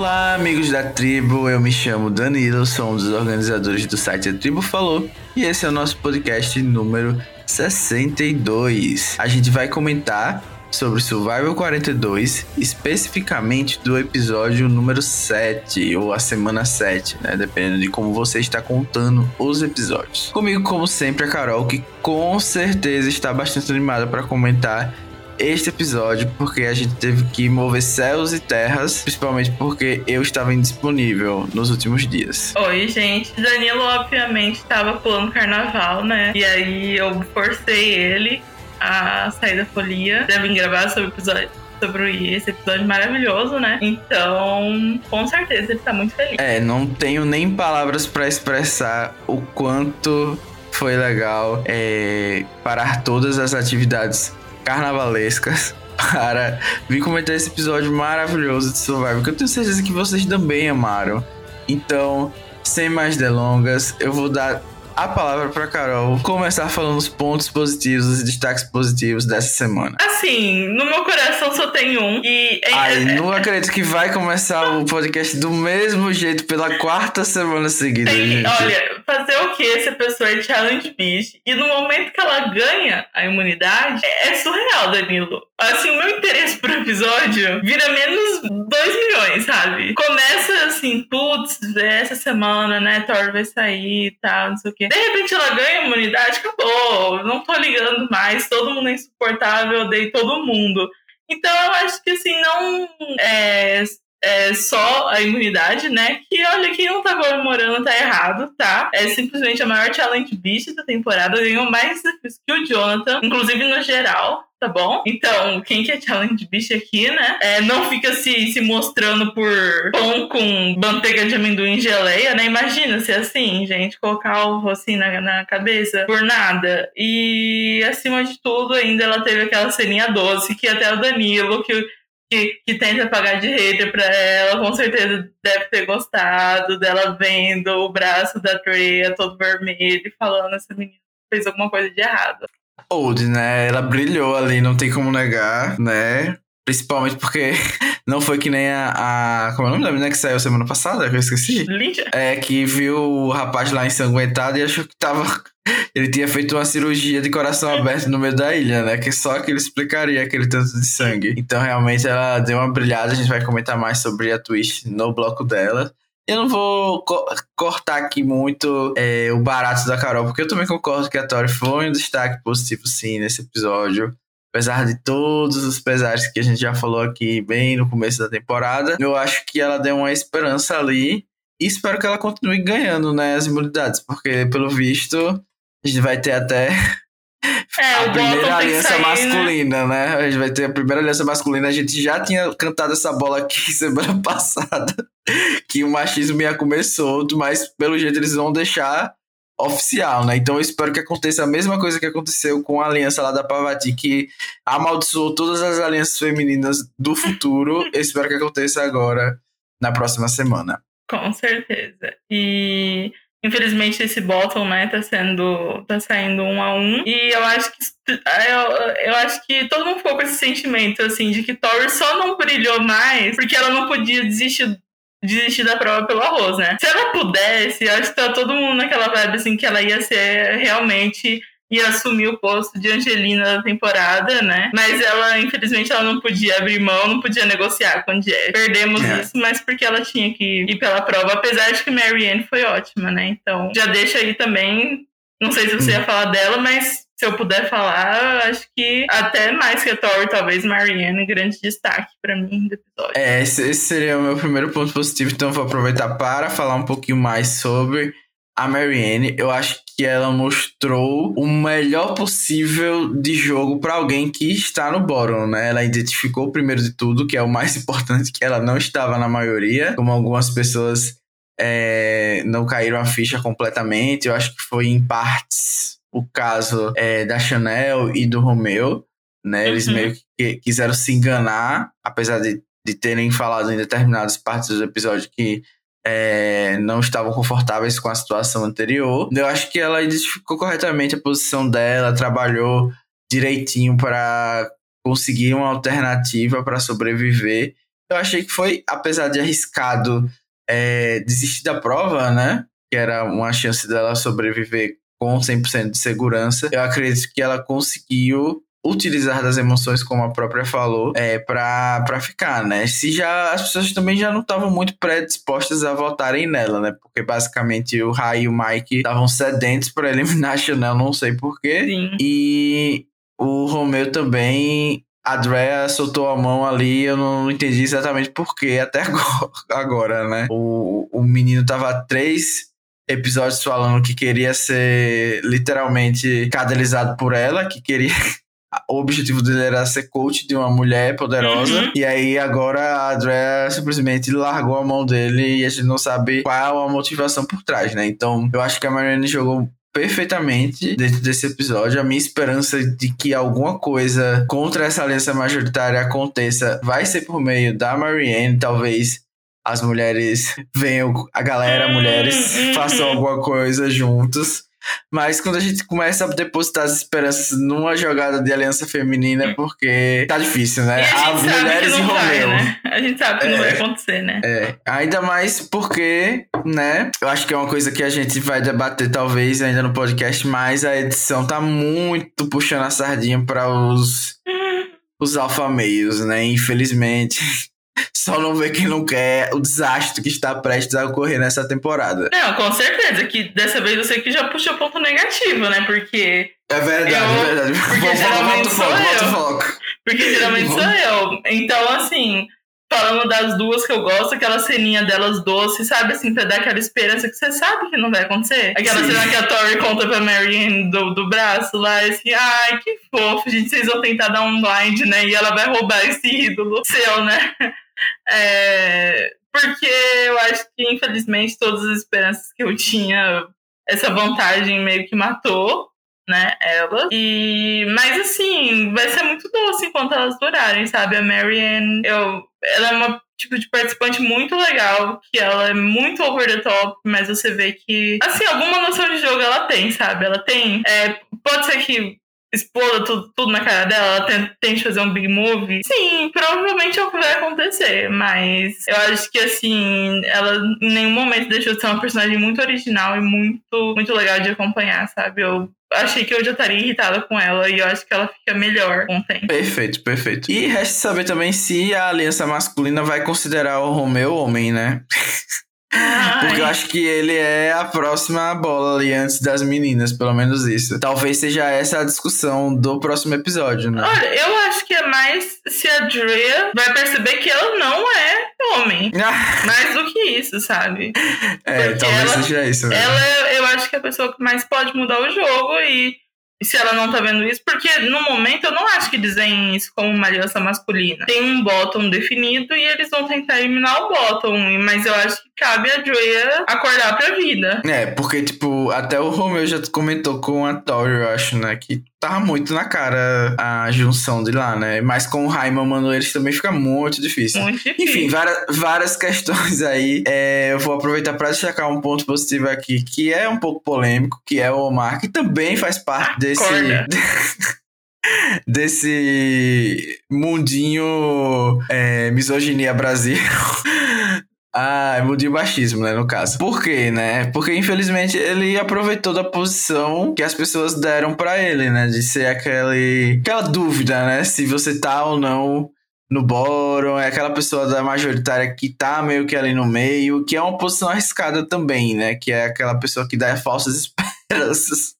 Olá, amigos da tribo. Eu me chamo Danilo, sou um dos organizadores do site A Tribo Falou e esse é o nosso podcast número 62. A gente vai comentar sobre Survival 42, especificamente do episódio número 7 ou a semana 7, né? Dependendo de como você está contando os episódios. Comigo, como sempre, a Carol, que com certeza está bastante animada para comentar este episódio porque a gente teve que mover céus e terras, principalmente porque eu estava indisponível nos últimos dias. Oi, gente. Danilo, obviamente, estava pulando carnaval, né? E aí eu forcei ele a sair da folia vir gravar sobre o episódio sobre esse episódio maravilhoso, né? Então, com certeza ele tá muito feliz. É, não tenho nem palavras para expressar o quanto foi legal é, parar todas as atividades carnavalescas para vir comentar esse episódio maravilhoso de Survivor, que eu tenho certeza que vocês também amaram. Então, sem mais delongas, eu vou dar a palavra para Carol começar falando os pontos positivos, os destaques positivos dessa semana. Assim, no meu coração só tem um. E é, Ai, não acredito que vai começar o podcast do mesmo jeito pela quarta semana seguida, tem, gente. Olha, fazer o que essa pessoa é challenge beast e no momento que ela ganha a imunidade, é, é surreal, Danilo. Assim, o meu interesse pro episódio vira menos 2 milhões, sabe? Começa assim, putz, essa semana, né, Thor vai sair e tal, não sei o quê. De repente ela ganha imunidade, acabou. Não tô ligando mais, todo mundo é insuportável, odeio todo mundo. Então eu acho que assim, não é, é só a imunidade, né? Que olha, quem não tá comemorando tá errado, tá? É simplesmente a maior challenge beast da temporada. Ganhou mais desafios que o Jonathan, inclusive no geral tá bom? Então, quem que é challenge bicho aqui, né? É, não fica se, se mostrando por pão com manteiga de amendoim e geleia, né? Imagina se assim, gente, colocar o assim na, na cabeça por nada. E acima de tudo, ainda ela teve aquela ceninha doce que até o Danilo, que que, que, tenta pagar de hater pra ela, com certeza deve ter gostado dela vendo o braço da Drea todo vermelho e falando essa menina fez alguma coisa de errado. Old, né? Ela brilhou ali, não tem como negar, né? Principalmente porque não foi que nem a, a. Como é o nome da menina que saiu semana passada? Que eu esqueci? Lídia. É, que viu o rapaz lá ensanguentado e achou que tava. Ele tinha feito uma cirurgia de coração aberto no meio da ilha, né? Que só que ele explicaria aquele tanto de sangue. Então, realmente, ela deu uma brilhada. A gente vai comentar mais sobre a twist no bloco dela. Eu não vou co cortar aqui muito é, o barato da Carol, porque eu também concordo que a Tori foi um destaque positivo, sim, nesse episódio. Apesar de todos os pesares que a gente já falou aqui bem no começo da temporada, eu acho que ela deu uma esperança ali. E espero que ela continue ganhando né, as imunidades, porque pelo visto a gente vai ter até é, a primeira aliança sair, né? masculina, né? né? A gente vai ter a primeira aliança masculina. A gente já tinha cantado essa bola aqui semana passada, que o machismo ia comer solto, mas pelo jeito eles vão deixar oficial, né? Então eu espero que aconteça a mesma coisa que aconteceu com a aliança lá da Pavati, que amaldiçoou todas as alianças femininas do futuro. eu espero que aconteça agora, na próxima semana. Com certeza. E Infelizmente esse bottom, né, tá sendo tá saindo um a um e eu acho que eu, eu acho que todo mundo ficou com esse sentimento assim de que Tori só não brilhou mais porque ela não podia desistir desistir da prova pelo arroz, né? Se ela pudesse, eu acho que tá todo mundo naquela vibe assim que ela ia ser realmente e assumiu o posto de Angelina da temporada, né? Mas ela, infelizmente, ela não podia abrir mão, não podia negociar com Jeff. Perdemos é. isso, mas porque ela tinha que ir pela prova, apesar de que Marianne foi ótima, né? Então, já deixa aí também. Não sei se você ia falar dela, mas se eu puder falar, acho que até mais que a Tori, talvez Marianne, grande destaque para mim do episódio. É, esse seria o meu primeiro ponto positivo, então vou aproveitar para falar um pouquinho mais sobre a Marianne, eu acho que ela mostrou o melhor possível de jogo para alguém que está no bottom, né? Ela identificou primeiro de tudo, que é o mais importante, que ela não estava na maioria, como algumas pessoas é, não caíram a ficha completamente. Eu acho que foi em partes o caso é, da Chanel e do Romeo, né? Eles uhum. meio que quiseram se enganar, apesar de, de terem falado em determinadas partes do episódio que é, não estavam confortáveis com a situação anterior. Eu acho que ela identificou corretamente a posição dela, trabalhou direitinho para conseguir uma alternativa para sobreviver. eu achei que foi, apesar de arriscado é, desistir da prova, né? Que era uma chance dela sobreviver com 100% de segurança. Eu acredito que ela conseguiu utilizar das emoções, como a própria falou, é, pra, pra ficar, né? Se já as pessoas também já não estavam muito predispostas a votarem nela, né? Porque basicamente o Rai e o Mike estavam sedentos para eliminar a Chanel, não sei porquê. Sim. E o Romeu também. A Drea soltou a mão ali, eu não entendi exatamente porquê até agora, agora né? O, o menino tava três episódios falando que queria ser literalmente cadelizado por ela, que queria o objetivo dele era ser coach de uma mulher poderosa. Uhum. E aí agora a Andrea simplesmente largou a mão dele e a gente não sabe qual a motivação por trás, né? Então eu acho que a Marianne jogou perfeitamente dentro desse episódio. A minha esperança de que alguma coisa contra essa aliança majoritária aconteça vai ser por meio da Marianne, talvez as mulheres venham, a galera, mulheres, uhum. façam alguma coisa juntos. Mas quando a gente começa a depositar as esperanças numa jogada de aliança feminina, é porque tá difícil, né? a gente Há sabe que mulheres e não vai, Romeu. né? A gente sabe que não É. vai acontecer, né? É, ainda mais porque, né? Eu acho que é uma coisa que a gente vai debater talvez ainda no podcast, mas a edição tá muito puxando a sardinha para os os alfameios, né? Infelizmente, só não vê quem não quer o desastre que está prestes a ocorrer nessa temporada. Não, com certeza, que dessa vez você que já puxou ponto negativo, né? Porque, É verdade, Eu- é verdade. porque geralmente o sou foco, eu. foco. porque geralmente sou eu. Então, assim, falando das duas que eu gosto, aquela ceninha delas doce, sabe? Assim, pra dar aquela esperança que você sabe que não vai acontecer. Aquela Sim. cena que a Tori conta pra Marianne do, do braço lá, e assim, ai, que fofo, gente, vocês vão tentar dar um blind, né? E ela vai roubar esse ídolo seu, né? É, porque eu acho que, infelizmente, todas as esperanças que eu tinha, essa vantagem meio que matou, né, ela. E, mas, assim, vai ser muito doce enquanto elas durarem, sabe? A Marianne, eu, ela é uma tipo de participante muito legal, que ela é muito over the top, mas você vê que, assim, alguma noção de jogo ela tem, sabe? Ela tem. É, pode ser que exploda tudo, tudo na cara dela, ela tente fazer um big move. Sim, provavelmente é o que vai acontecer, mas eu acho que assim, ela em nenhum momento deixou de ser uma personagem muito original e muito, muito legal de acompanhar, sabe? Eu achei que eu já estaria irritada com ela e eu acho que ela fica melhor com o tempo. Perfeito, perfeito. E resta saber também se a aliança masculina vai considerar o Romeu homem, né? Porque eu acho que ele é a próxima bola ali antes das meninas, pelo menos isso. Talvez seja essa a discussão do próximo episódio, né? Olha, eu acho que é mais se a Drea vai perceber que ela não é homem. Mais do que isso, sabe? é, Porque talvez ela- seja isso, né? Ela, é- eu acho que é a pessoa que mais pode mudar o jogo e se ela não tá vendo isso, porque no momento eu não acho que veem isso como uma aliança masculina. Tem um bottom definido e eles vão tentar eliminar o bottom, mas eu acho que cabe a Drea acordar pra vida. É, porque, tipo, até o Romeu já comentou com a Tori, eu acho, né? Que tava muito na cara a junção de lá, né? Mas com o Raiman, mano, eles também fica muito difícil. Muito difícil. Enfim, várias, várias questões aí. É, eu vou aproveitar para destacar um ponto positivo aqui, que é um pouco polêmico, que é o Omar, que também faz parte desse. Acorda. desse mundinho é, misoginia Brasil. Ah, mundinho machismo, né, no caso. Por quê, né? Porque, infelizmente, ele aproveitou da posição que as pessoas deram pra ele, né? De ser aquele, aquela dúvida, né? Se você tá ou não no bórum, é aquela pessoa da majoritária que tá meio que ali no meio, que é uma posição arriscada também, né? Que é aquela pessoa que dá falsas esperanças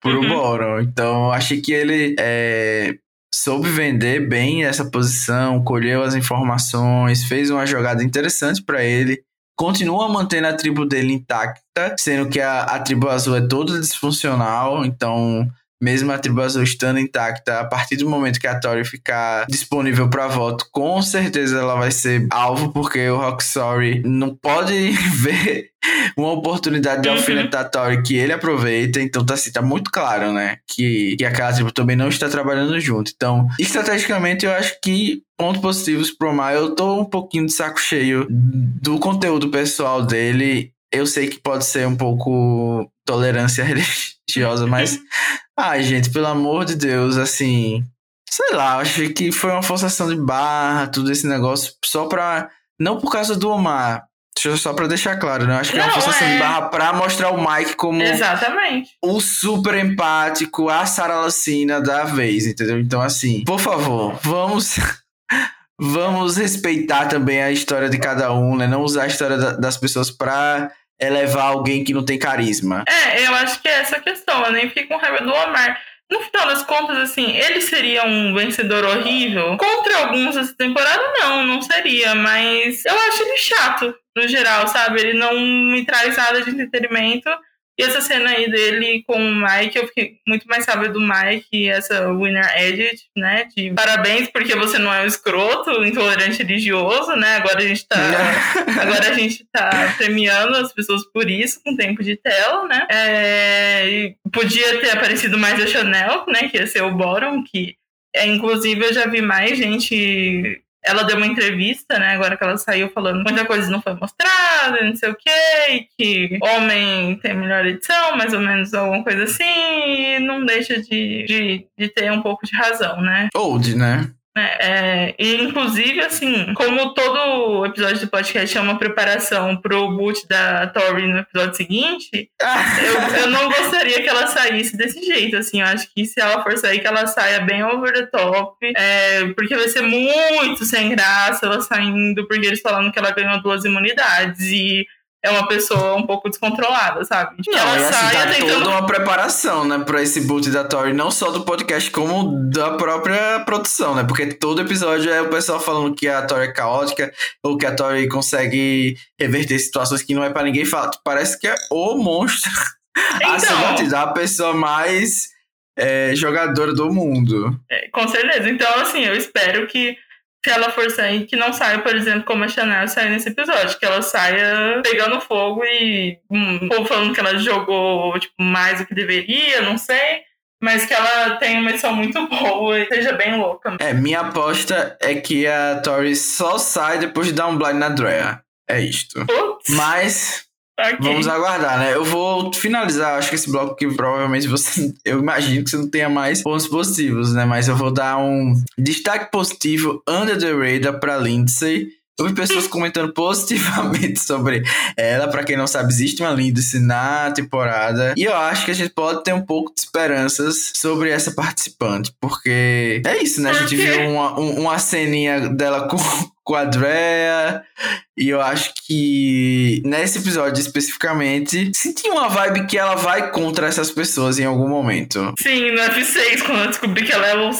pro Uhum. bórum. Então, achei que ele é, soube vender bem essa posição, colheu as informações, fez uma jogada interessante pra ele. Continua mantendo a tribo dele intacta, sendo que a, a tribo azul é toda disfuncional, então mesmo a tribo azul estando intacta, a partir do momento que a Tori ficar disponível para voto, com certeza ela vai ser alvo, porque o Rock Sorry não pode ver uma oportunidade de Uhum. alfinetar a Tori que ele aproveita, então tá assim, tá muito claro, né, que, que aquela tribo também não está trabalhando junto. Então, estrategicamente, eu acho que pontos positivos pro Mar, eu tô um pouquinho de saco cheio do conteúdo pessoal dele. Eu sei que pode ser um pouco tolerância religiosa, mas Ai, gente, pelo amor de Deus, assim. Sei lá, acho que foi uma forçação de barra, tudo esse negócio, só pra. Não por causa do Omar. Só pra deixar claro, né? Acho que é uma Não, forçação é. de barra pra mostrar o Mike como Exatamente. o super empático, a Sarah Lacina da vez, entendeu? Então, assim, por favor, vamos. Vamos respeitar também a história de cada um, né? Não usar a história da- das pessoas pra elevar alguém que não tem carisma. É, eu acho que é essa questão. Eu nem fiquei com raiva do Omar. No final das contas, assim, ele seria um vencedor horrível? Contra alguns essa temporada, não, não seria. Mas eu acho ele chato, no geral, sabe? Ele não me traz nada de entretenimento. E essa cena aí dele com o Mike, eu fiquei muito mais sábio do Mike e essa Winner Edit, né? De parabéns, porque você não é um escroto, intolerante religioso, né? Agora a gente tá. Agora a gente tá premiando as pessoas por isso, com tempo de tela, né? É, podia ter aparecido mais a Chanel, né? Que ia ser o Boron, que é, inclusive eu já vi mais gente. Ela deu uma entrevista, né? Agora que ela saiu falando muita coisa não foi mostrada, não sei o quê, que homem tem melhor edição, mais ou menos alguma coisa assim, e não deixa de, de, de ter um pouco de razão, né? Old, né? É, e inclusive, assim, como todo episódio do podcast é uma preparação pro boot da Tori no episódio seguinte, eu, eu não gostaria que ela saísse desse jeito, assim, eu acho que se ela for sair, que ela saia bem over the top, é, porque vai ser muito sem graça ela saindo, porque eles falando que ela ganhou duas imunidades e é uma pessoa um pouco descontrolada, sabe? Que Não, ela e assim, saia tá tentando toda uma preparação, né, pra esse boot da Tori, não só do podcast, como da própria produção, né? Porque todo episódio é o pessoal falando que a Tori é caótica, ou que a Tori consegue reverter situações que não é pra ninguém falar. Parece que é o monstro a Então. batido, a pessoa mais é, jogadora do mundo. É, com certeza. Então, assim, eu espero que se ela for sair, que não saia, por exemplo, como a Chanel saiu nesse episódio, que ela saia pegando fogo e hum, o povo falando que ela jogou tipo, mais do que deveria, não sei. Mas que ela tenha uma edição muito boa e seja bem louca. É, minha aposta é que a Tori só sai depois de dar um blind na Drea. É isto. Putz, Mas ok. Vamos aguardar, né? Eu vou finalizar, acho que esse bloco que provavelmente você. Eu imagino que você não tenha mais pontos positivos, né? Mas eu vou dar um destaque positivo under the radar pra Lindsay. Eu vi pessoas comentando positivamente sobre ela. Pra quem não sabe, existe uma Lindsay na temporada. E eu acho que a gente pode ter um pouco de esperanças sobre essa participante. Porque é isso, né? A gente viu uma, um- uma ceninha dela com, com a Drea. E eu acho que nesse episódio especificamente, senti uma vibe que ela vai contra essas pessoas em algum momento. Sim, no F6, quando eu descobri que ela é a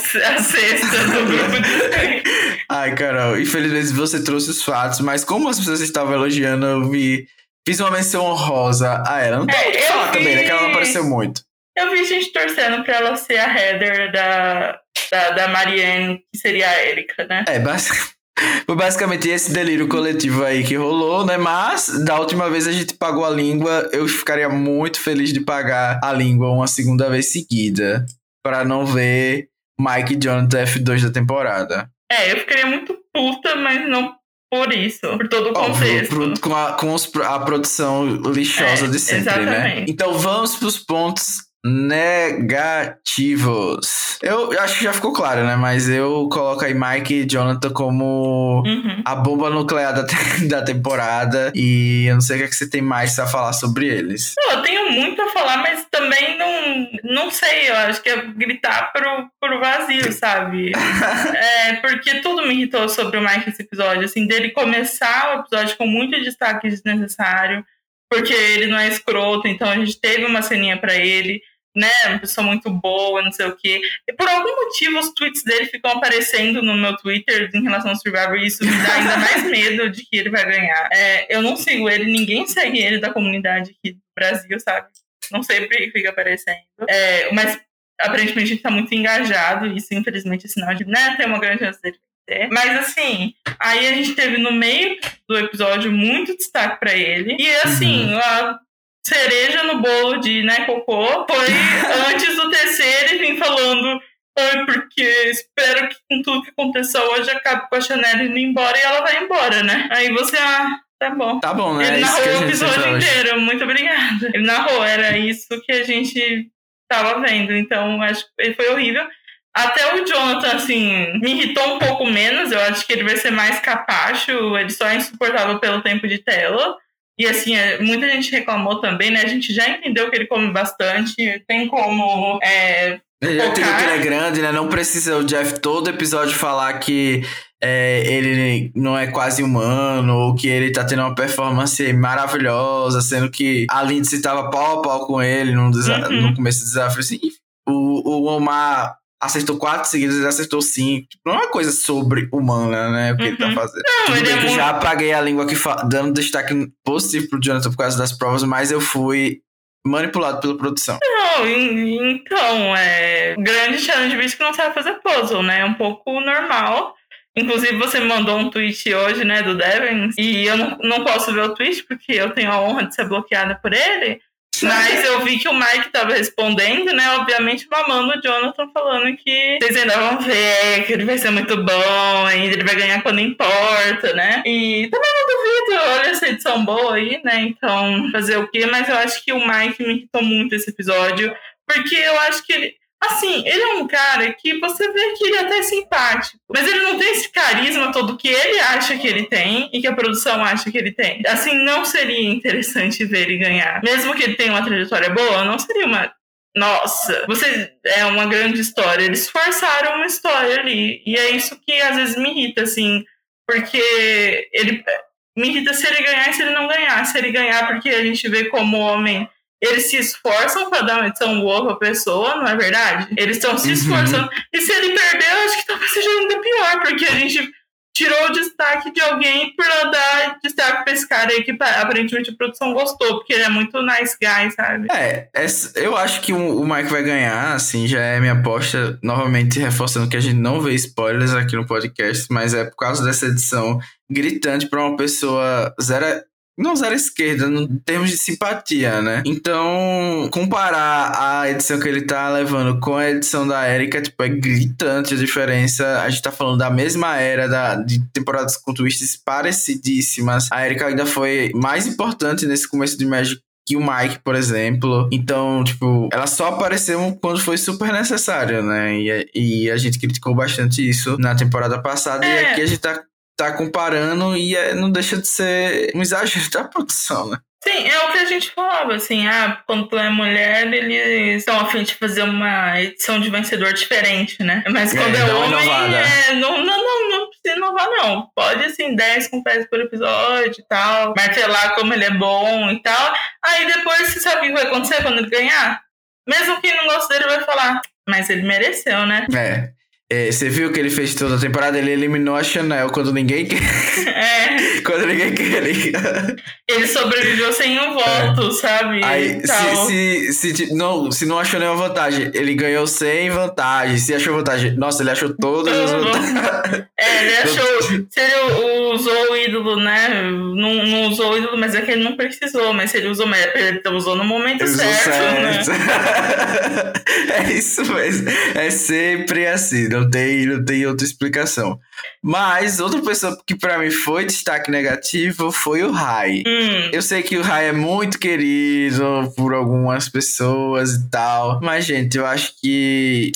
sexta do grupo de Ai, Carol, infelizmente você trouxe os fatos, mas como as pessoas estavam elogiando, eu vi. Fiz uma menção honrosa a ela. Não tem É, o que falar também, né? Que ela não vi- apareceu muito. Eu vi gente torcendo pra ela ser a header da, da, da Marianne, que seria a Erika, né? É, basic- foi basicamente esse delírio coletivo aí que rolou, né? Mas da última vez a gente pagou a língua, eu ficaria muito feliz de pagar a língua uma segunda vez seguida. Pra não ver Mike e Jonathan F2 da temporada. É, eu ficaria muito puta, mas não por isso, por todo o Óbvio, contexto. pro- com, a, com os- a produção lixosa É, de sempre, né? exatamente. Então vamos pros pontos negativos. Eu acho que já ficou claro, né? Mas eu coloco aí Mike e Jonathan como Uhum. a bomba nuclear da, te- da temporada. E eu não sei o que, é que você tem mais a falar sobre eles. Não, eu tenho muito a falar, mas também não, não sei, eu acho que é gritar pro, pro vazio, sabe? é, porque tudo me irritou sobre o Mike esse episódio, assim, dele começar o episódio com muito destaque desnecessário, porque ele não é escroto, então a gente teve uma ceninha pra ele, né? Uma pessoa muito boa, não sei o quê. E por algum motivo os tweets dele ficam aparecendo no meu Twitter em relação ao Survivor e isso me dá ainda mais medo de que ele vai ganhar. É, eu não sigo ele, ninguém segue ele da comunidade aqui do Brasil, sabe? Não sei por que fica aparecendo. É, mas aparentemente ele tá muito engajado, e isso infelizmente é sinal de, né, tem uma grande chance dele vencer. Mas assim, aí a gente teve no meio do episódio muito destaque pra ele. E assim, a cereja no bolo de né, cocô foi antes do terceiro e vim falando. Ai, porque espero que com tudo que aconteceu hoje acabe com a Chanel indo embora e ela vai embora, né? Aí você, ah, tá bom. Tá bom, né? Ele É narrou o episódio inteiro, muito obrigada. Ele narrou, era isso que a gente tava vendo. Então, acho que foi horrível. Até o Jonathan, assim, me irritou um pouco menos. Eu acho que ele vai ser mais capacho. Ele só é insuportável pelo tempo de tela. E assim, é, muita gente reclamou também, né? A gente já entendeu que ele come bastante. Tem como. É, ele já entendeu que ele é grande, né? Não precisa o Jeff todo episódio falar que é, ele não é quase humano, ou que ele tá tendo uma performance maravilhosa, sendo que a Lindsay tava pau a pau com ele no, uhum. no começo do desafio. Assim, o, o Omar acertou quatro seguidas, ele acertou cinco. Tipo, não é uma coisa sobre humana, né? O que uhum. ele tá uhum. fazendo. Não, bem é que muito... já apaguei a língua aqui dando destaque positivo pro Jonathan por causa das provas, mas eu fui manipulado pela produção. Não, então, é. Grande challenge bicho que não sabe fazer puzzle, né? É um pouco normal. Inclusive, você me mandou um tweet hoje, né, do Devin, e eu não, não posso ver o tweet porque eu tenho a honra de ser bloqueada por ele. Mas eu vi que o Mike tava respondendo, né? Obviamente mamando o Jonathan falando que vocês ainda vão ver, que ele vai ser muito bom, ainda ele vai ganhar quando importa, né? E também não duvido, olha essa edição boa aí, né? Então, fazer o quê? Mas eu acho que o Mike me irritou muito esse episódio, porque eu acho que ele. Assim, ele é um cara que você vê que ele é até simpático, mas ele não tem esse carisma todo que ele acha que ele tem e que a produção acha que ele tem. Assim, não seria interessante ver ele ganhar. Mesmo que ele tenha uma trajetória boa, não seria uma. Nossa, você é uma grande história. Eles forçaram uma história ali. E é isso que às vezes me irrita, assim, porque ele. Me irrita se ele ganhar e se ele não ganhar. Se ele ganhar, porque a gente vê como homem eles se esforçam para dar uma edição boa pra pessoa, não é verdade? Eles estão se uhum. esforçando. Uhum. E se ele perder, eu acho que talvez seja ainda pior, porque a gente tirou o destaque de alguém por dar destaque pra esse cara aí que aparentemente a produção gostou, porque ele é muito nice guy, sabe? É, eu acho que o Mike vai ganhar, assim, já é minha aposta, novamente reforçando que a gente não vê spoilers aqui no podcast, mas é por causa dessa edição gritante para uma pessoa zero não a esquerda no termos de simpatia, né? Então, comparar a edição que ele tá levando com a edição da Erika, tipo, é gritante a diferença. A gente tá falando da mesma era da, de temporadas com twists parecidíssimas. A Erika ainda foi mais importante nesse começo de Magic que o Mike, por exemplo. Então, tipo, ela só apareceu quando foi super necessário, né? E, e a gente criticou bastante isso na temporada passada. É. E aqui a gente tá tá comparando e é, não deixa de ser um exagero da produção, né? Sim, é o que a gente falava, assim, ah, quando tu é mulher, eles estão a fim de fazer uma edição de vencedor diferente, né? Mas quando é, é homem, é, não, não, não, não precisa inovar, não. Pode, assim, 10 confetes por episódio e tal, martelar como ele é bom e tal. Aí depois, você sabe o que vai acontecer quando ele ganhar? Mesmo quem não gosta dele vai falar, mas ele mereceu, né? É. É, você viu que ele fez toda a temporada? Ele eliminou a Chanel quando ninguém quer. É. quando ninguém queria. Ele sobreviveu sem um voto, é. sabe? Aí, se, se, se, não, se não achou nenhuma vantagem, ele ganhou sem vantagem. Se achou vantagem, nossa, ele achou todas as vantagens. É, ele achou. se ele usou o ídolo, né? Não, não usou o ídolo, mas é que ele não precisou. Mas se ele usou, ele usou no momento certo, certo. Né? é isso mesmo. É sempre assim. Não não tem, não tem outra explicação. Mas outra pessoa que para mim foi destaque negativo foi o Rai. Hum. Eu sei que o Rai é muito querido por algumas pessoas e tal, mas gente, eu acho que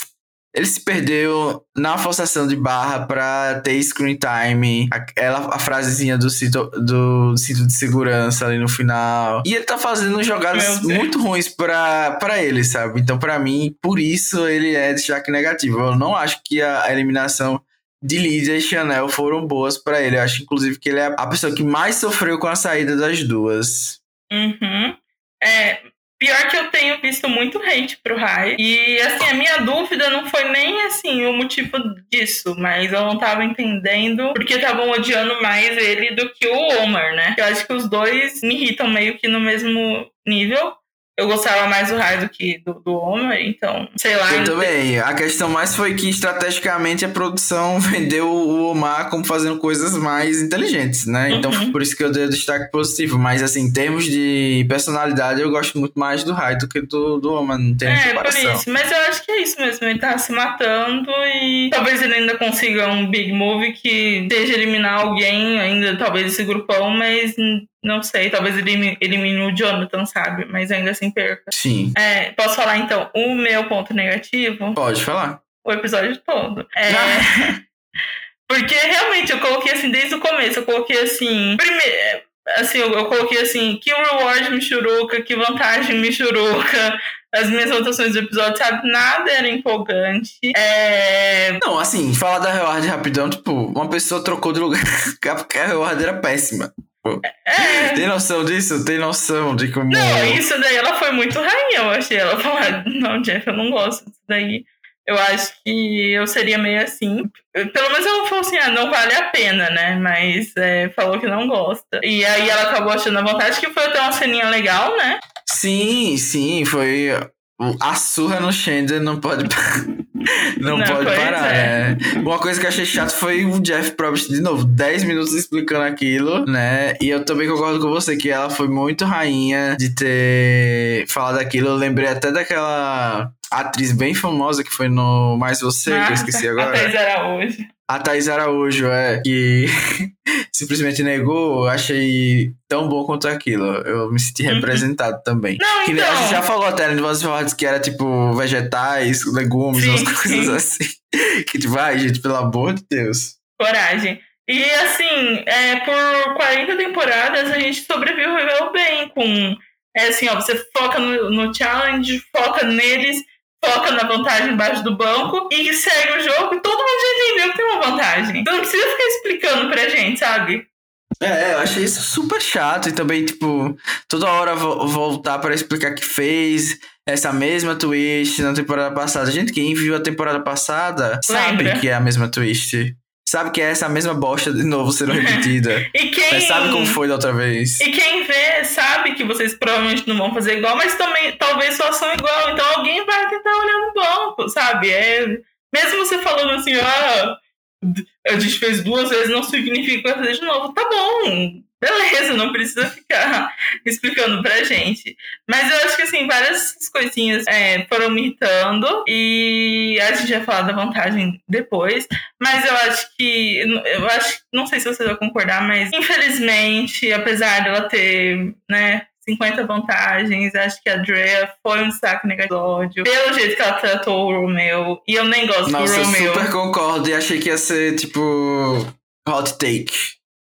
ele se perdeu na forçação de barra pra ter screen time. Aquela, a frasezinha do cinto, do cinto de segurança ali no final. E ele tá fazendo jogadas muito ruins pra, pra ele, sabe? Então, pra mim, por isso ele é destaque negativo. Eu não acho que a, eliminação de Lídia e Chanel foram boas para ele. Eu acho, inclusive, que ele é a pessoa que mais sofreu com a saída das duas. Uhum. É, Pior que eu tenho visto muito hate pro Rai. E, assim, a minha dúvida não foi nem, assim, o motivo disso. Mas eu não tava entendendo porque estavam odiando mais ele do que o Omar, né? Eu acho que os dois me irritam meio que no mesmo nível eu gostava mais do Rai do que do, do Homer, então, sei lá. Eu também. A questão mais foi que estrategicamente a produção vendeu o Omar como fazendo coisas mais inteligentes, né? Então, uhum. por isso que eu dei o destaque positivo. Mas, assim, em termos de personalidade, eu gosto muito mais do Rai do que do, do Omar. Não tem é, por isso. Mas eu acho que é isso mesmo. Ele tá se matando e talvez ele ainda consiga um big move que seja eliminar alguém ainda, talvez esse grupão, mas não sei, talvez elimine, elimine o Jonathan, sabe? Mas ainda assim perca. Sim. É, posso falar então o meu ponto negativo? Pode falar. o episódio todo. É. Porque realmente eu coloquei assim desde o começo, eu coloquei assim. Primeiro, assim, eu, eu coloquei assim, que reward Michuruca, que vantagem Michuruca. As minhas anotações do episódio, sabe? Nada era empolgante. É... Não, assim, falar da reward rapidão, tipo, uma pessoa trocou de lugar porque a reward era péssima. É. Tem noção disso? Tem noção de como. Não, isso daí ela foi muito rainha, eu achei. Ela falar, não, Jeff, eu não gosto disso daí. Eu acho que eu seria meio assim. Pelo menos ela falou assim, ah, não vale a pena, né? Mas é, falou que não gosta. E aí ela acabou achando a vontade, que foi até uma ceninha legal, né? Sim, sim, foi. A surra no Shender não pode. não, não, pode parar. É. É. Uma coisa que eu achei chato foi o Jeff Probst, de novo, 10 minutos explicando aquilo, né? E eu também concordo com você que ela foi muito rainha de ter falado aquilo. Eu lembrei até daquela atriz bem famosa que foi no Mais Você, ah, que eu esqueci agora. A Thaís Araújo. A Thaís Araújo, é. Que simplesmente negou, achei tão bom quanto aquilo. Eu me senti uhum. representado também. Não, que então... A gente já falou até no Buzzwords que era tipo vegetais, legumes, sim, umas coisas sim. assim. Que tipo, ai, gente, pelo amor de Deus. Coragem. E assim, é, por 40 temporadas a gente sobreviveu bem com. É assim, ó, você foca no, no challenge, foca neles foca na vantagem embaixo do banco e segue o jogo e todo mundo já entendeu que tem uma vantagem. Então não precisa ficar explicando pra gente, sabe? É, eu achei isso super chato e também, tipo, toda hora voltar para explicar que fez essa mesma twist na temporada passada. Gente, quem viu a temporada passada sabe que é a mesma twist sabe que é essa mesma bosta de novo sendo repetida. e quem... Mas sabe como foi da outra vez. E quem vê sabe que vocês provavelmente não vão fazer igual, mas também talvez façam igual. Então alguém vai tentar olhar no banco, sabe? É... Mesmo você falando assim, ah, a gente fez duas vezes, não significa que vai fazer de novo. Tá bom, beleza, não precisa ficar explicando pra gente. Mas eu acho que, assim, várias coisinhas é, foram me irritando e a gente vai falar da vantagem depois. Mas eu acho que, eu acho, não sei se você vai concordar, mas infelizmente, apesar dela ter, né, 50 vantagens. Acho que a Drea foi um destaque negativo. Pelo jeito que ela tratou o Romeo. E eu nem gosto Nossa, do Romeo. Nossa, super concordo. E achei que ia ser, tipo, hot take.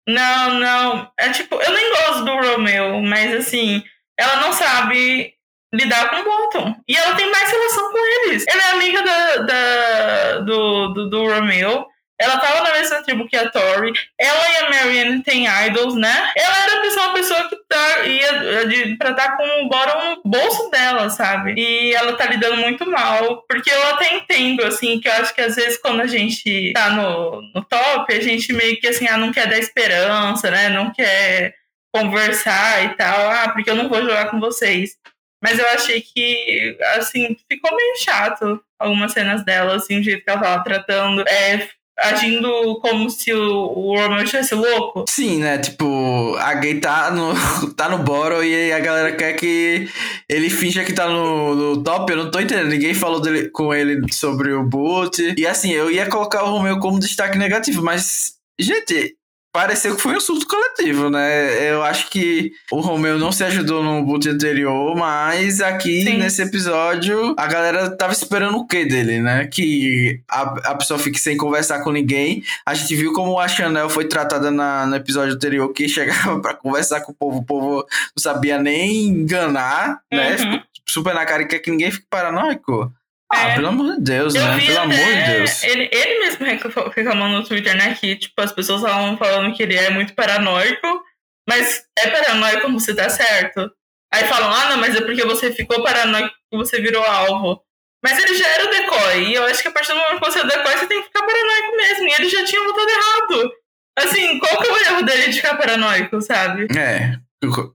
Não, não. É tipo, eu nem gosto do Romeo, mas assim, ela não sabe lidar com o Bolton. E ela tem mais relação com eles. Ela é amiga da, da do, do, do Romeo. Ela tava na mesma tribo que a Tori. Ela e a Marianne têm idols, né? Ela era uma pessoa que tá, ia de, pra estar tá com o bottom no bolso dela, sabe? E ela tá lidando muito mal. Porque eu até entendo, assim, que eu acho que às vezes quando a gente tá no, no top, a gente meio que assim, ah, não quer dar esperança, né? Não quer conversar e tal. Ah, porque eu não vou jogar com vocês. Mas eu achei que, assim, ficou meio chato algumas cenas dela, assim, o jeito que ela tava tratando. É, agindo como se o, o Romeo estivesse louco. Sim, né? Tipo, a gay tá no, tá no boro e a galera quer que ele finja que tá no, no top. Eu não tô entendendo. Ninguém falou dele, com ele sobre o boot. E assim, eu ia colocar o Romeo como destaque negativo, mas. Gente, pareceu que foi um surto coletivo, né? Eu acho que o Romeu não se ajudou no boot anterior, mas aqui Sim. nesse episódio a galera tava esperando o quê dele, né? Que a, a pessoa fique sem conversar com ninguém. A gente viu como a Chanel foi tratada na, no episódio anterior, que chegava para conversar com o povo, o povo não sabia nem enganar, né? uhum. Super na cara que, que ninguém fique paranoico. Ah, é, pelo amor de Deus, né? Pelo amor de Deus. Ele, ele mesmo reclamando no Twitter, né? Que, tipo, as pessoas estavam falando que ele é muito paranoico, mas é paranoico quando você tá certo. Aí falam, ah, não, mas é porque você ficou paranoico que você virou alvo. Mas ele já era o decoy, e eu acho que a partir do momento que você é decoy, você tem que ficar paranoico mesmo. E ele já tinha votado errado. Assim, qual que é o erro dele de ficar paranoico, sabe? É,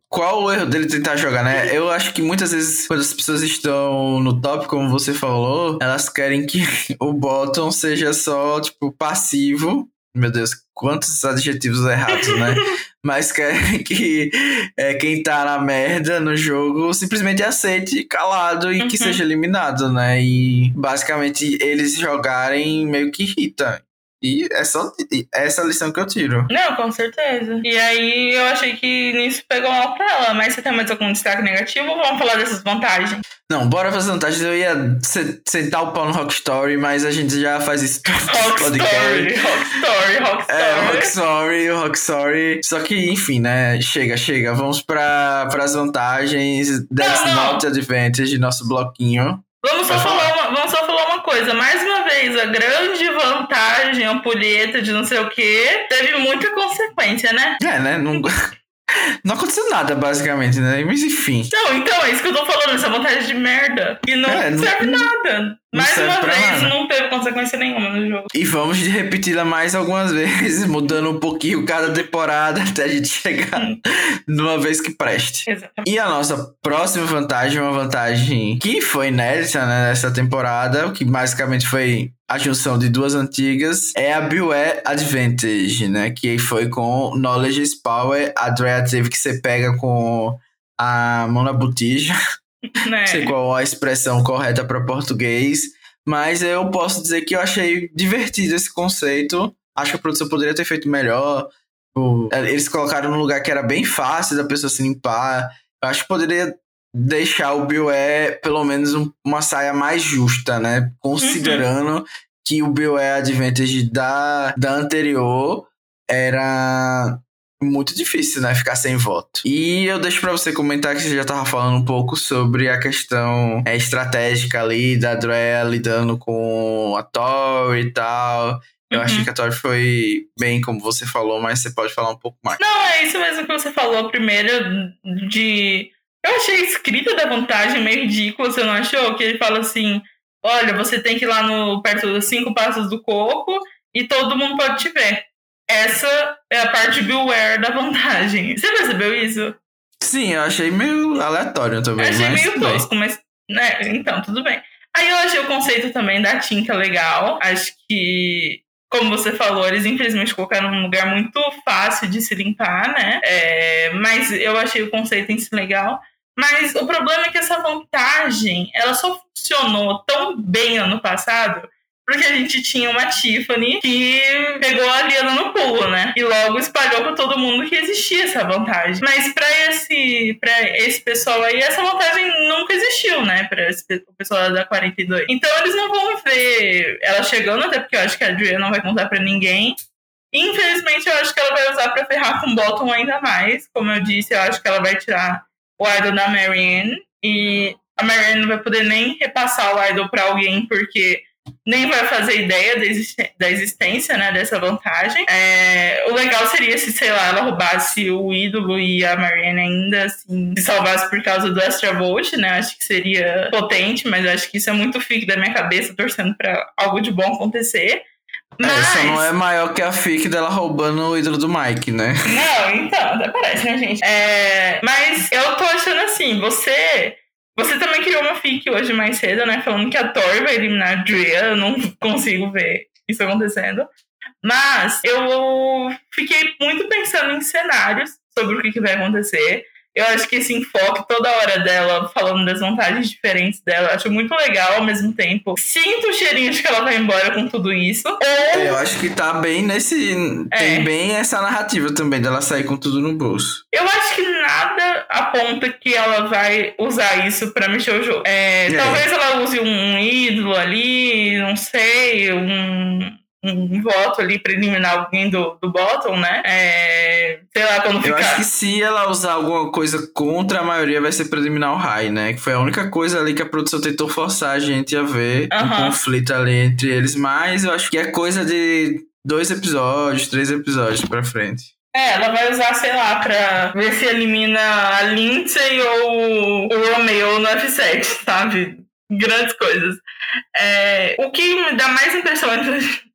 qual o erro dele tentar jogar, né? Eu acho que muitas vezes, quando as pessoas estão no top, como você falou, elas querem que o bottom seja só, tipo, passivo. Meu Deus, quantos adjetivos errados, né? Mas querem que é, quem tá na merda no jogo simplesmente aceite calado e uhum. que seja eliminado, né? E basicamente eles jogarem meio que irrita. E é só essa lição que eu tiro. Não, com certeza. E aí eu achei que nisso pegou mal pra ela. Mas você tem mais algum destaque negativo ou vamos falar dessas vantagens? Não, bora fazer vantagens. Eu ia sentar o pau no Rock Story, mas a gente já faz isso Rock Story, Rock Story, Rock Story. É, Rock Story, Rock Story. Só que, enfim, né? Chega, chega. Vamos para as vantagens Death Note Advantage, nosso bloquinho. Vamos só, falar uma, vamos só falar uma coisa. Mais uma vez, a grande vantagem, a ampulheta de não sei o quê, teve muita consequência, né? É, né? Não... Não aconteceu nada, basicamente, né? Mas enfim. Não, então, é isso que eu tô falando, essa vontade de merda. E não é, serve não, nada. mais uma vez, nada. não teve consequência nenhuma no jogo. E vamos repeti-la mais algumas vezes, mudando um pouquinho cada temporada até a gente chegar numa vez que preste. Exatamente. E a nossa próxima vantagem, uma vantagem que foi inédita né, nessa temporada, que basicamente foi a junção de duas antigas é a Beware Advantage, né? Que foi com Knowledge is Power. A Drea teve que ser pega com a mão na botija. Né? Não sei qual a expressão correta para português. Mas eu posso dizer que eu achei divertido esse conceito. Acho que a produção poderia ter feito melhor. Eles colocaram num lugar que era bem fácil da pessoa se limpar. Eu acho que poderia deixar o Bill é pelo menos um, uma saia mais justa, né? Considerando uhum. que o Bill é Advantage da, da anterior era muito difícil, né? Ficar sem voto. E eu deixo para você comentar que você já tava falando um pouco sobre a questão é, estratégica ali da Drea lidando com a Thor e tal. Eu uhum. achei que a Tori foi bem, como você falou, mas você pode falar um pouco mais. Não, é isso mesmo que você falou primeiro, de eu achei a escrita da vantagem meio ridícula, você não achou? Que ele fala assim: olha, você tem que ir lá no, perto dos cinco passos do coco e todo mundo pode te ver. Essa é a parte beware da vantagem. Você percebeu isso? Sim, eu achei meio aleatório também. Eu achei meio tosco, mas. Né, então, tudo bem. Aí eu achei o conceito também da tinta legal. Acho que como você falou, eles infelizmente colocaram num lugar muito fácil de se limpar, né? É, mas eu achei o conceito em si legal. Mas o problema é que essa vantagem, ela só funcionou tão bem ano passado porque a gente tinha uma Tiffany que pegou a Liana no pulo, né? E logo espalhou para todo mundo que existia essa vantagem. Mas para esse, pra esse pessoal aí, essa vantagem nunca existiu, né? Para o pessoal da 42. Então eles não vão ver ela chegando, até porque eu acho que a Adriana não vai contar para ninguém. Infelizmente, eu acho que ela vai usar para ferrar com o Bottom ainda mais. Como eu disse, eu acho que ela vai tirar o idol da Marianne e a Marianne não vai poder nem repassar o idol para alguém porque nem vai fazer ideia da existência né, dessa vantagem. É, o legal seria se, sei lá, ela roubasse o ídolo e a Marianne ainda assim, se salvasse por causa do Extra Volt, né? Acho que seria potente, mas acho que isso é muito fique da minha cabeça, torcendo para algo de bom acontecer. Mas... Só não é maior que a fic dela roubando o ídolo do Mike, né? Não, então, até parece, né, gente? É... Mas eu tô achando assim, você. Você também criou uma fic hoje mais cedo, né? Falando que a Thor vai eliminar a Drea. Eu não consigo ver isso acontecendo. Mas eu fiquei muito pensando em cenários sobre o que, que vai acontecer. Eu acho que esse enfoque toda hora dela, falando das vantagens diferentes dela, acho muito legal ao mesmo tempo. Sinto o cheirinho de que ela vai embora com tudo isso. Ou... É, eu acho que tá bem nesse. É. Tem bem essa narrativa também dela sair com tudo no bolso. Eu acho que nada aponta que ela vai usar isso para mexer o jogo. É, é. Talvez ela use um ídolo ali, não sei, um um voto ali pra eliminar alguém do, do bottom, né? É, sei lá, quando ficar... Eu acho que se ela usar alguma coisa contra a maioria, vai ser pra eliminar o high, né? Que foi a única coisa ali que a produção tentou forçar a gente a ver um conflito ali entre eles. Mas eu acho que é coisa de dois episódios, três episódios pra frente. É, ela vai usar, sei lá, pra ver se elimina a Lindsay ou o Romeo no F7, sabe? Grandes coisas. É, o que me dá mais impressão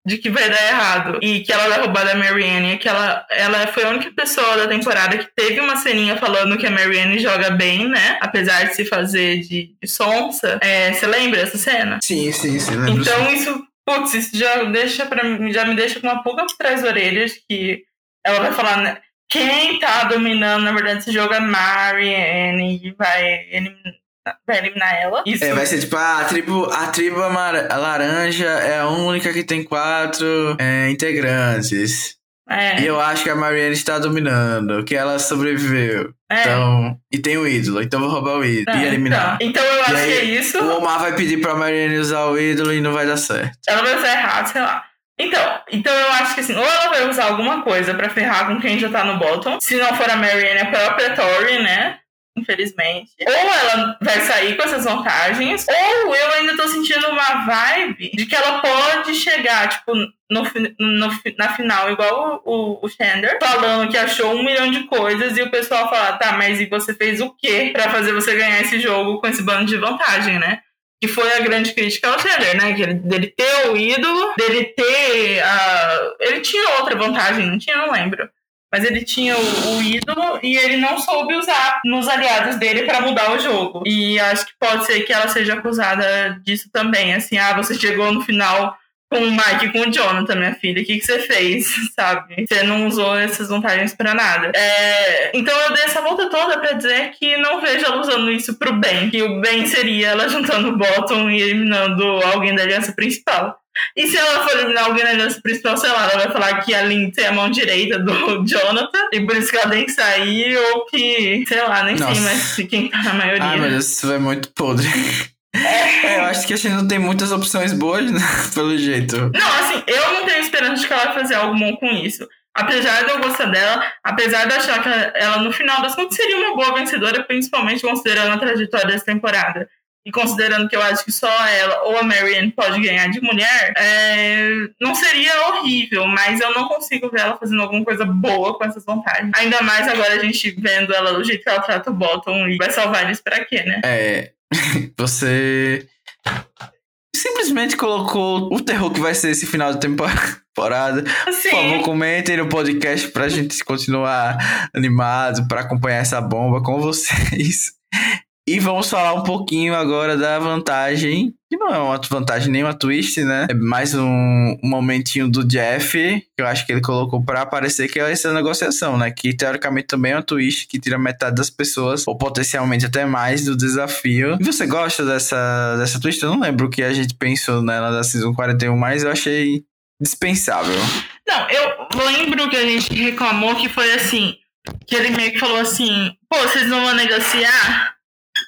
de que vai dar errado e que ela vai roubar da Marianne é que ela, ela foi a única pessoa da temporada que teve uma ceninha falando que a Marianne joga bem, né? Apesar de se fazer de, de sonsa. É, você lembra dessa cena? Sim, sim, sim. Então sim. isso, putz, isso já, deixa pra, já me deixa com uma pulga por trás das orelhas que ela vai falar, né? Quem tá dominando, na verdade, esse jogo é Marianne e vai eliminar vai eliminar ela. Isso. É, vai ser tipo, ah, a tribo, a tribo amar- a laranja é a única que tem quatro é, integrantes. É, E eu acho que a Marianne está dominando, que ela sobreviveu. é. Então, e tem o ídolo, então eu vou roubar o ídolo Tá, e eliminar. Então, então eu acho aí, que é isso. O Omar vai pedir pra Marianne usar o ídolo e não vai dar certo. Ela vai usar errado, sei lá. Então, então eu acho que assim, ou ela vai usar alguma coisa pra ferrar com quem já tá no bottom. Se não for a Marianne, a própria Tori, né? Infelizmente. Ou ela vai sair com essas vantagens, ou eu ainda tô sentindo uma vibe de que ela pode chegar, tipo, no, no na final, igual o, o, o Xander, falando que achou um milhão de coisas e o pessoal fala, tá, mas e você fez o quê pra fazer você ganhar esse jogo com esse bando de vantagem, né? Que foi a grande crítica ao Chandler, né? Que ele, dele ter o ídolo, dele ter a. Ele tinha outra vantagem, não tinha, não lembro. Mas ele tinha o, o ídolo e ele não soube usar nos aliados dele pra mudar o jogo. E acho que pode ser que ela seja acusada disso também. Assim, ah, você chegou no final com o Mike e com o Jonathan, minha filha. O que, que você fez? Sabe? Você não usou essas vantagens pra nada. É, Então eu dei essa volta toda pra dizer que não vejo ela usando isso pro bem. Que o bem seria ela juntando o Bottom e eliminando alguém da aliança principal. E se ela for eliminar alguém da aliança principal, sei lá, ela vai falar que a Lindsay é a mão direita do Jonathan e por isso que ela tem que sair, ou que, sei lá, nem Nossa. sei mais quem tá na maioria. Ah, meu Deus, isso é muito podre. É, eu acho que a gente não tem muitas opções boas, né? Pelo jeito. Não, assim, eu não tenho esperança de que ela vai fazer algo bom com isso. Apesar de eu gostar dela, apesar de achar que ela, no final das contas, seria uma boa vencedora, principalmente considerando a trajetória dessa temporada. E considerando que eu acho que só ela ou a Marianne pode ganhar de mulher, é, não seria horrível, mas eu não consigo ver ela fazendo alguma coisa boa com essas vantagens. Ainda mais agora a gente vendo ela do jeito que ela trata o Bottom e vai salvar eles pra quê, né? É. Você. Simplesmente colocou o terror que vai ser esse final de temporada. Assim, Por favor, comentem no podcast pra gente continuar animado, pra acompanhar essa bomba com vocês. E vamos falar um pouquinho agora da vantagem, que não é uma vantagem nem uma twist, né? É mais um, momentinho do Jeff, que eu acho que ele colocou pra aparecer que é essa negociação, né? Que teoricamente também é uma twist que tira metade das pessoas, ou potencialmente até mais, do desafio. E você gosta dessa, dessa twist? Eu não lembro o que a gente pensou nela da Season 41, mas eu achei dispensável. Não, eu lembro que a gente reclamou que foi assim, que ele meio que falou assim, pô, vocês não vão negociar?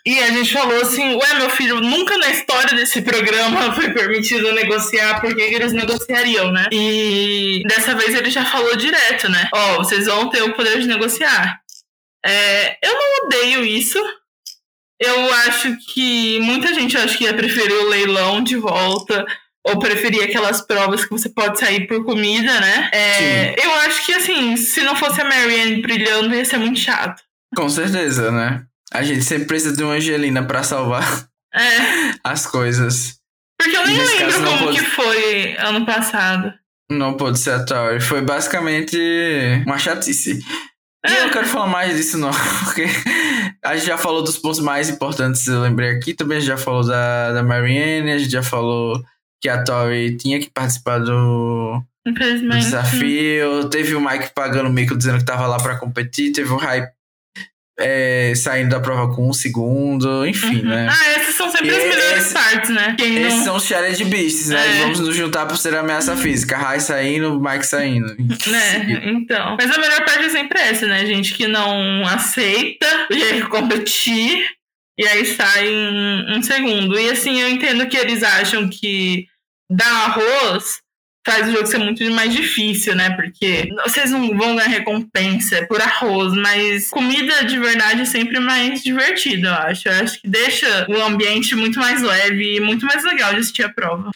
E a gente falou assim, ué, meu filho, nunca na história desse programa foi permitido negociar, por que eles negociariam, né? E dessa vez ele já falou direto, né? Ó, vocês vão ter o poder de negociar. É, eu não odeio isso. Eu acho que muita gente acho que ia preferir o leilão de volta ou preferir aquelas provas que você pode sair por comida, né? É, eu acho que, assim, se não fosse a Marianne brilhando, ia ser muito chato. Com certeza, né? A gente sempre precisa de uma Angelina pra salvar É, as coisas. porque eu nem Nesse caso, lembro não como pode- que foi ano passado. Não pôde ser a Tori. Foi basicamente uma chatice. E eu não quero falar mais disso, não, porque a gente já falou dos pontos mais importantes, eu lembrei aqui. Também a gente já falou da, da Marianne, a gente já falou que a Tori tinha que participar do, do desafio. Teve o Mike pagando o mico dizendo que tava lá pra competir. Teve o Hype é, saindo da prova com um segundo. Enfim, Uhum. né? Ah, essas são sempre E as melhores partes, né? Quem Esses não... são os challenge beasts, né? É. Vamos nos juntar por ser ameaça física. Rai saindo, Mike saindo. Né, então. Mas a melhor parte é sempre essa, né? Gente que não aceita e competir e aí sai um, um segundo. E assim, eu entendo que eles acham que dar arroz faz o jogo ser muito mais difícil, né? Porque vocês não vão ganhar recompensa por arroz, mas comida de verdade é sempre mais divertido, eu acho. Eu acho que deixa o ambiente muito mais leve e muito mais legal de assistir a prova.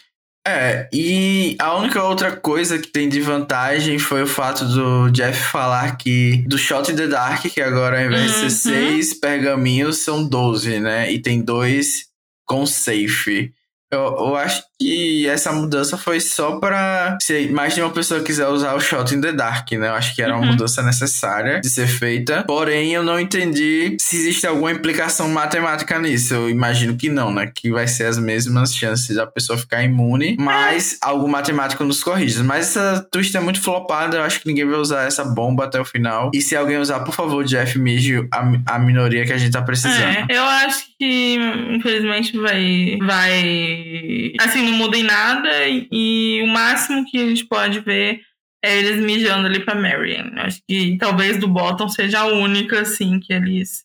É, e a única outra coisa que tem de vantagem foi o fato do Jeff falar que do Shot in the Dark, que agora ao invés de Uhum. ser seis pergaminhos, são 12, né? E tem dois com safe. Eu, eu acho que essa mudança foi só pra se mais de uma pessoa quiser usar o Shot in the Dark, né? Eu acho que era uma Uhum. mudança necessária de ser feita. Porém, eu não entendi se existe alguma implicação matemática nisso. Eu imagino que não, né? Que vai ser as mesmas chances da pessoa ficar imune, mas algo matemático nos corrige. Mas essa twist é muito flopada, eu acho que ninguém vai usar essa bomba até o final. E se alguém usar, por favor, Jeff Mige a, a minoria que a gente tá precisando. É, eu acho que infelizmente vai. Vai. Assim, não muda em nada. E, e o máximo que a gente pode ver é eles mijando ali pra Marion. Acho que talvez do Bottom seja a única, assim, que eles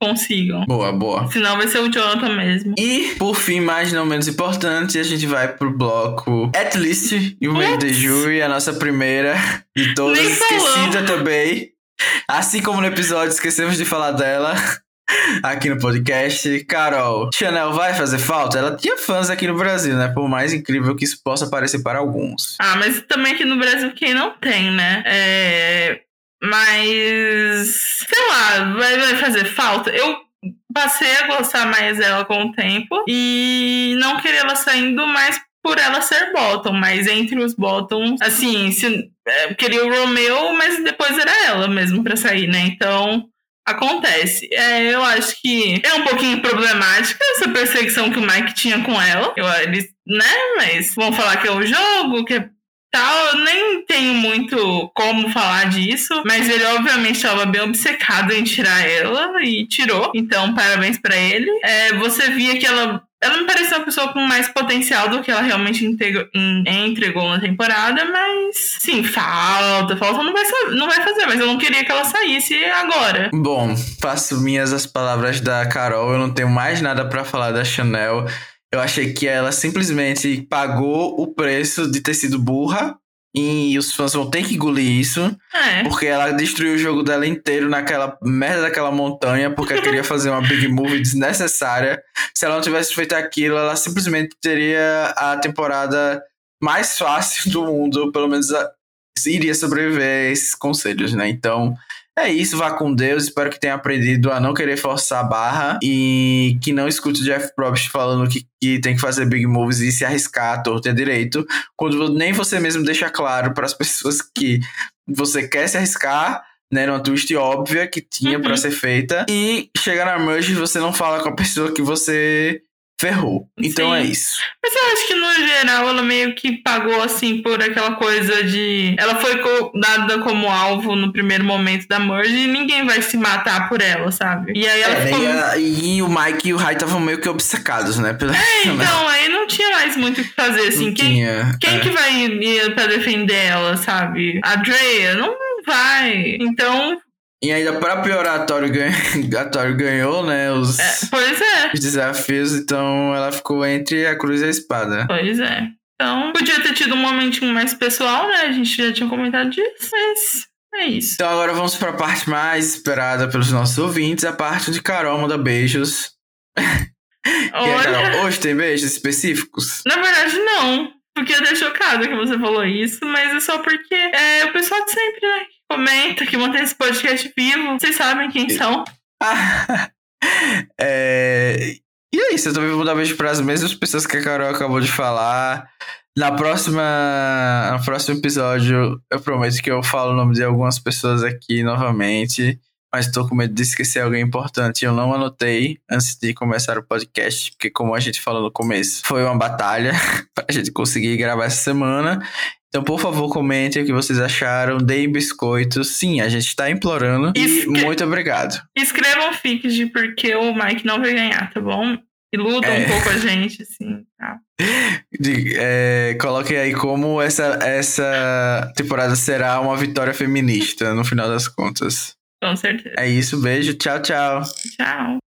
consigam. Boa, boa. Senão vai ser o Jonathan mesmo. E, por fim, mas não menos importante, a gente vai pro bloco At Least You Made the Jury, a nossa primeira de todas, esquecida também. Assim como no episódio esquecemos de falar dela aqui no podcast. Carol, Chanel vai fazer falta? Ela tinha fãs aqui no Brasil, né? Por mais incrível que isso possa parecer para alguns. Ah, mas também aqui no Brasil quem não tem, né? É. Mas. Sei lá, vai, vai fazer falta. Eu passei a gostar mais dela com o tempo e não querer ela saindo mais por ela ser bottom, mas entre os bottoms, assim, se, é, queria o Romeo, mas depois era ela mesmo pra sair, né? Então. Acontece. É, eu acho que é um pouquinho problemática essa perseguição que o Mike tinha com ela. Eu, eles, né? Mas vão falar que é o jogo, que é tal. Eu nem tenho muito como falar disso. Mas ele, obviamente, estava bem obcecado em tirar ela e tirou. Então, parabéns pra ele. É, você via que ela. Ela me parecia uma pessoa com mais potencial do que ela realmente entregou, entregou na temporada, mas sim, falta, falta não vai, não vai fazer, mas eu não queria que ela saísse agora. Bom, faço minhas as palavras da Carol, eu não tenho mais nada pra falar da Chanel. Eu achei que ela simplesmente pagou o preço de ter sido burra e os fãs vão ter que engolir isso, É. porque ela destruiu o jogo dela inteiro naquela merda daquela montanha, porque ela queria fazer uma big movie desnecessária. Se ela não tivesse feito aquilo, ela simplesmente teria a temporada mais fácil do mundo, pelo menos a- iria sobreviver a esses conselhos, né? Então, é isso, vá com Deus. Espero que tenha aprendido a não querer forçar a barra e que não escute o Jeff Probst falando que, que tem que fazer big moves e se arriscar à torta e direito, quando nem você mesmo deixa claro para as pessoas que você quer se arriscar. Né, numa twist óbvia que tinha Uhum. pra ser feita. E chega na merge você não fala com a pessoa que você ferrou. Então Sim. é isso. Mas eu acho que no geral ela meio que pagou assim por aquela coisa de. Ela foi co- dada como alvo no primeiro momento da merge e ninguém vai se matar por ela, sabe? E aí ela É, ficou. e, a- e o Mike e o Rai estavam meio que obcecados, né? Pela Então, aí não tinha mais muito o que fazer, assim. Não Quem, tinha, quem é. que vai ir pra defender ela, sabe? A Drea? Não vai. Então, E ainda pra piorar, a Tori, ganha, a Tori ganhou, né? Os, é, pois é. os desafios, então ela ficou entre a cruz e a espada. Pois é. Então, podia ter tido um momentinho mais pessoal, né? A gente já tinha comentado disso, mas é isso. Então agora vamos pra parte mais esperada pelos nossos ouvintes, a parte de Carol manda beijos. Olha. Carol, hoje tem beijos específicos? Na verdade, não. Fiquei até chocada que você falou isso, mas é só porque é o pessoal de sempre, né? Comenta, que mantém esse podcast vivo. Vocês sabem quem são. É, E é isso, eu também vou dar beijo para as mesmas pessoas que a Carol acabou de falar. Na próxima, no próximo episódio, eu prometo que eu falo o nome de algumas pessoas aqui novamente. Mas tô com medo de esquecer alguém importante. Eu não anotei antes de começar o podcast, porque como a gente falou no começo, foi uma batalha pra gente conseguir gravar essa semana. Então, por favor, comentem o que vocês acharam, deem biscoitos. Sim, a gente tá implorando. E Isso que- muito obrigado. Escrevam fics de porque o Mike não vai ganhar, tá bom? Iludam É. um pouco a gente, assim, tá? De, é, coloquem aí como essa, essa temporada será uma vitória feminista, no final das contas. Com certeza. É isso, beijo, tchau, tchau. Tchau.